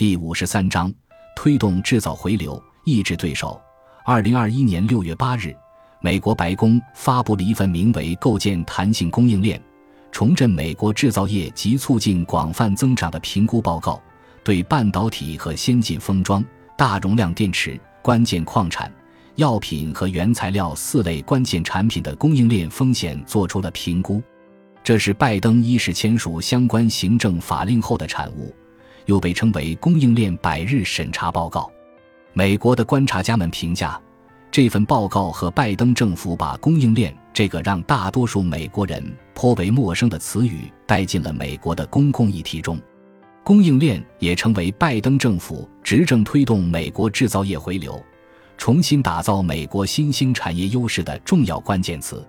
第五十三章推动制造回流，抑制对手。二零二一年六月八日，美国白宫发布了一份名为《构建弹性供应链，重振美国制造业及促进广泛增长》的评估报告，对半导体和先进封装、大容量电池、关键矿产、药品和原材料四类关键产品的供应链风险做出了评估。这是拜登一是签署相关行政法令后的产物，又被称为供应链百日审查报告。美国的观察家们评价，这份报告和拜登政府把供应链这个让大多数美国人颇为陌生的词语带进了美国的公共议题中。供应链也成为拜登政府执政推动美国制造业回流、重新打造美国新兴产业优势的重要关键词。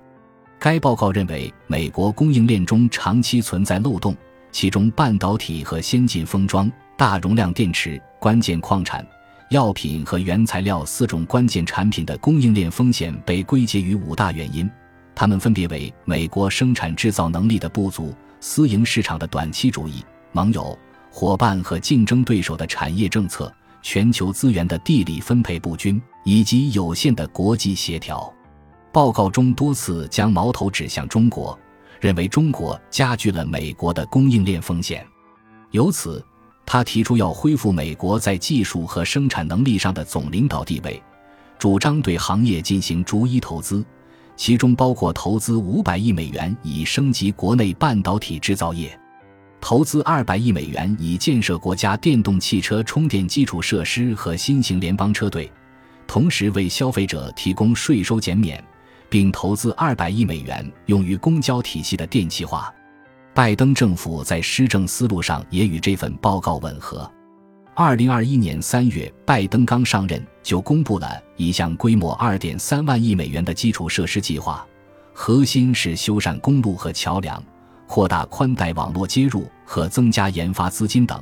该报告认为，美国供应链中长期存在漏洞，其中半导体和先进封装、大容量电池、关键矿产。药品和原材料四种关键产品的供应链风险被归结于五大原因，它们分别为：美国生产制造能力的不足、私营市场的短期主义、盟友、伙伴和竞争对手的产业政策、全球资源的地理分配不均以及有限的国际协调。报告中多次将矛头指向中国，认为中国加剧了美国的供应链风险，由此。他提出要恢复美国在技术和生产能力上的总领导地位，主张对行业进行逐一投资，其中包括投资五百亿美元以升级国内半导体制造业，投资二百亿美元以建设国家电动汽车充电基础设施和新型联邦车队，同时为消费者提供税收减免，并投资二百亿美元用于公交体系的电气化。拜登政府在施政思路上也与这份报告吻合。二零二一年三月，拜登刚上任就公布了一项规模二点三万亿美元的基础设施计划，核心是修缮公路和桥梁、扩大宽带网络接入和增加研发资金等。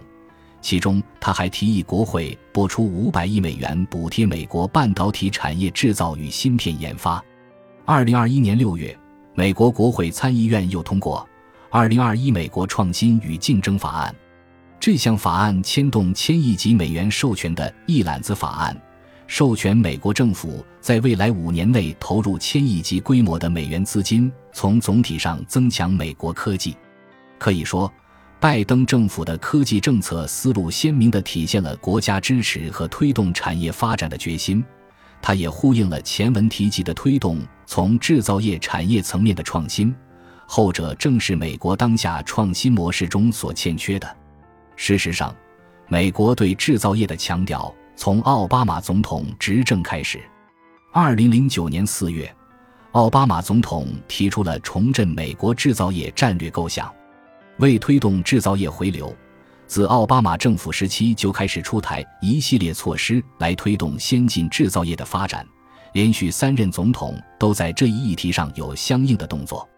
其中，他还提议国会拨出五百亿美元补贴美国半导体产业制造与芯片研发。二零二一年六月，美国国会参议院又通过。二零二一美国创新与竞争法案，这项法案牵动千亿级美元授权的一揽子法案，授权美国政府在未来五年内投入千亿级规模的美元资金，从总体上增强美国科技。可以说，拜登政府的科技政策思路鲜明地体现了国家支持和推动产业发展的决心。它也呼应了前文提及的推动从制造业产业层面的创新。后者正是美国当下创新模式中所欠缺的。事实上，美国对制造业的强调从奥巴马总统执政开始。二零零九年四月，奥巴马总统提出了重振美国制造业战略构想，为推动制造业回流，自奥巴马政府时期就开始出台一系列措施来推动先进制造业的发展。连续三任总统都在这一议题上有相应的动作。